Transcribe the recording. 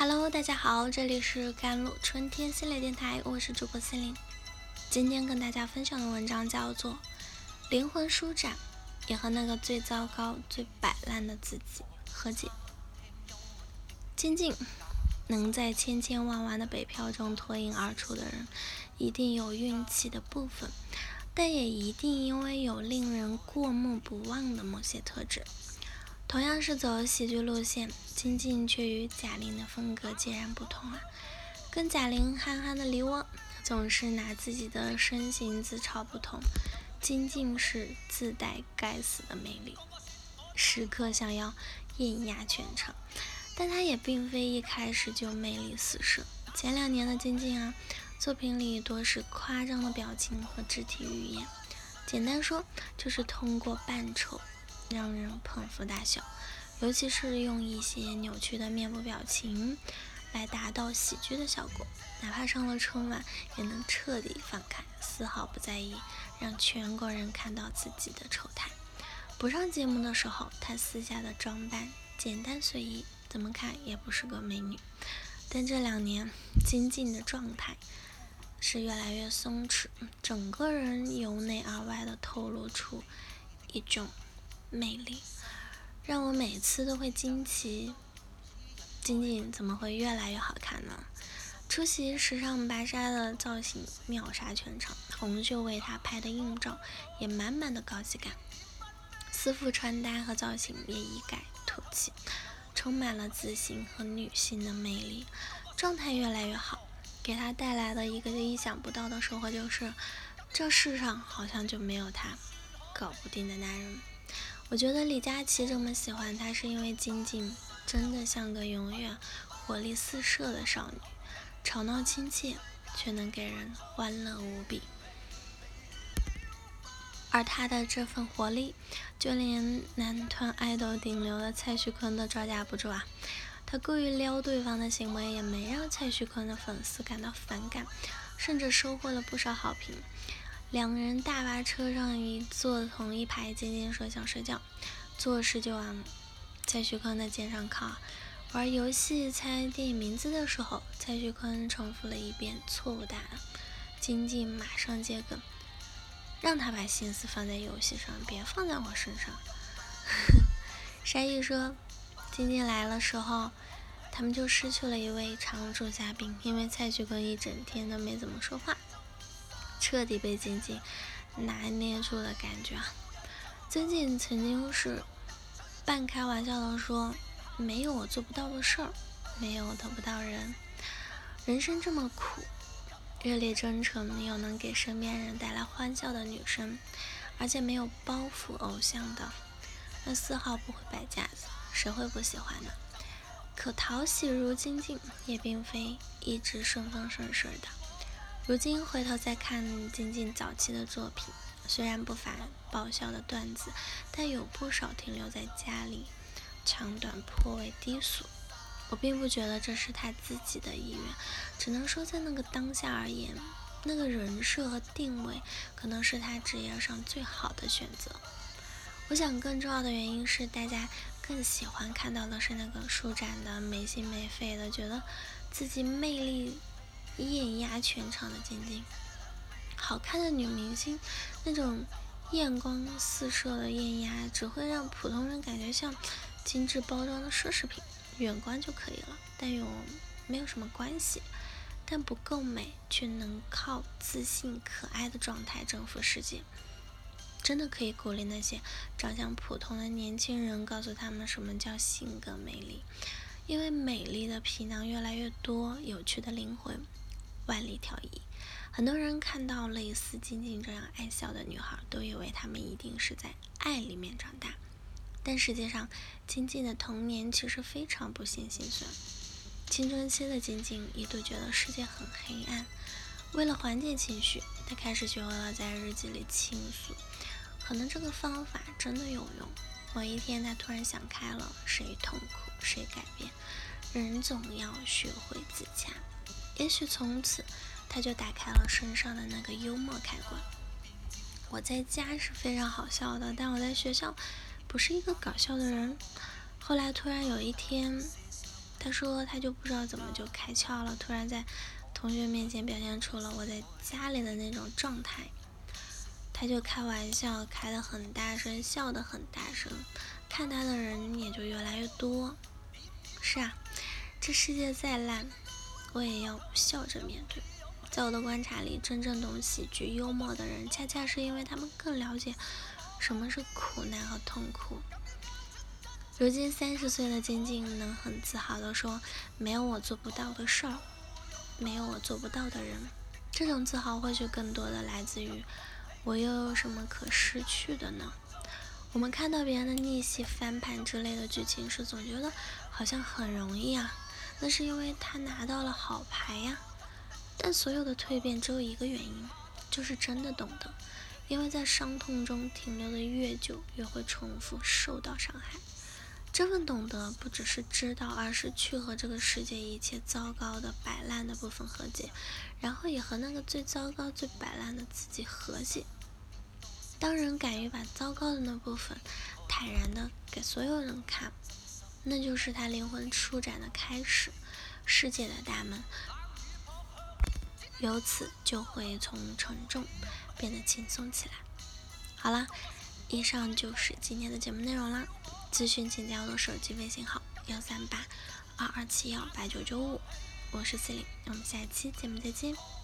Hello，大家好，这里是甘露春天系列电台，我是主播心灵。今天跟大家分享的文章叫做《灵魂舒展》，也和那个最糟糕、最摆烂的自己和解。金靖能在千千万万的北漂中脱颖而出的人，一定有运气的部分，但也一定因为有令人过目不忘的某些特质。同样是走喜剧路线，金靖却与贾玲的风格截然不同啊！跟贾玲憨憨的梨涡，总是拿自己的身形自嘲不同。金靖是自带该死的魅力，时刻想要艳压全场。但她也并非一开始就魅力四射。前两年的金靖啊，作品里多是夸张的表情和肢体语言，简单说就是通过扮丑。让人捧腹大笑，尤其是用一些扭曲的面部表情来达到喜剧的效果。哪怕上了春晚，也能彻底放开，丝毫不在意让全国人看到自己的丑态。不上节目的时候，她私下的装扮简单随意，怎么看也不是个美女。但这两年，金靖的状态是越来越松弛，整个人由内而外的透露出一种。魅力让我每次都会惊奇，金靖怎么会越来越好看呢？出席时尚芭莎的造型秒杀全场，红袖为她拍的硬照也满满的高级感，私服穿搭和造型也一改土气，充满了自信和女性的魅力，状态越来越好，给她带来的一个意想不到的收获就是，这世上好像就没有她搞不定的男人。我觉得李佳琦这么喜欢她，是因为金靖真的像个永远活力四射的少女，吵闹亲切，却能给人欢乐无比。而她的这份活力，就连男团爱豆顶流的蔡徐坤都招架不住啊！他故意撩对方的行为，也没让蔡徐坤的粉丝感到反感，甚至收获了不少好评。两个人大巴车上一坐同一排，金靖说想睡觉，做事就往蔡徐坤的肩上靠。玩游戏猜电影名字的时候，蔡徐坤重复了一遍错误答案，金靖马上接梗，让他把心思放在游戏上，别放在我身上。沙溢说，金靖来了时候，他们就失去了一位常驻嘉宾，因为蔡徐坤一整天都没怎么说话。彻底被金靖拿捏住的感觉啊！金靖曾经是半开玩笑的说：“没有我做不到的事儿，没有得不到人。人生这么苦，热烈真诚又能给身边人带来欢笑的女生，而且没有包袱偶像的，那丝毫不会摆架子，谁会不喜欢呢？可讨喜如金靖，也并非一直顺风顺水的。”如今回头再看金靖早期的作品，虽然不乏爆笑的段子，但有不少停留在家里，长短颇为低俗。我并不觉得这是他自己的意愿，只能说在那个当下而言，那个人设和定位可能是他职业上最好的选择。我想更重要的原因是，大家更喜欢看到的是那个舒展的、没心没肺的，觉得自己魅力。艳压全场的晶晶，好看的女明星，那种艳光四射的艳压，只会让普通人感觉像精致包装的奢侈品，远观就可以了，但又没有什么关系。但不够美，却能靠自信可爱的状态征服世界，真的可以鼓励那些长相普通的年轻人，告诉他们什么叫性格魅力，因为美丽的皮囊越来越多，有趣的灵魂。万里挑一，很多人看到类似晶晶这样爱笑的女孩，都以为她们一定是在爱里面长大。但实际上，晶晶的童年其实非常不幸心酸。青春期的晶晶一度觉得世界很黑暗，为了缓解情绪，她开始学会了在日记里倾诉。可能这个方法真的有用。某一天，她突然想开了：谁痛苦，谁改变。人总要学会自洽。也许从此，他就打开了身上的那个幽默开关。我在家是非常好笑的，但我在学校不是一个搞笑的人。后来突然有一天，他说他就不知道怎么就开窍了，突然在同学面前表现出了我在家里的那种状态。他就开玩笑开得很大声，笑得很大声，看他的人也就越来越多。是啊，这世界再烂，我也要笑着面对。在我的观察里，真正懂喜剧幽默的人，恰恰是因为他们更了解什么是苦难和痛苦。如今三十岁的晶晶能很自豪地说：“没有我做不到的事儿，没有我做不到的人。”这种自豪或许更多的来自于。我又有什么可失去的呢？我们看到别人的逆袭、翻盘之类的剧情时，总觉得好像很容易啊。那是因为他拿到了好牌呀。但所有的蜕变只有一个原因，就是真的懂得。因为在伤痛中停留的越久，越会重复受到伤害。这份懂得不只是知道，而是去和这个世界一切糟糕的、摆烂的部分和解，然后也和那个最糟糕、最摆烂的自己和解。当人敢于把糟糕的那部分坦然的给所有人看，那就是他灵魂舒展的开始，世界的大门由此就会从沉重变得轻松起来。好了，以上就是今天的节目内容啦。咨询请加我的手机微信号：幺三八二二七幺八九九五，我是 C 琳，我们下期节目再见。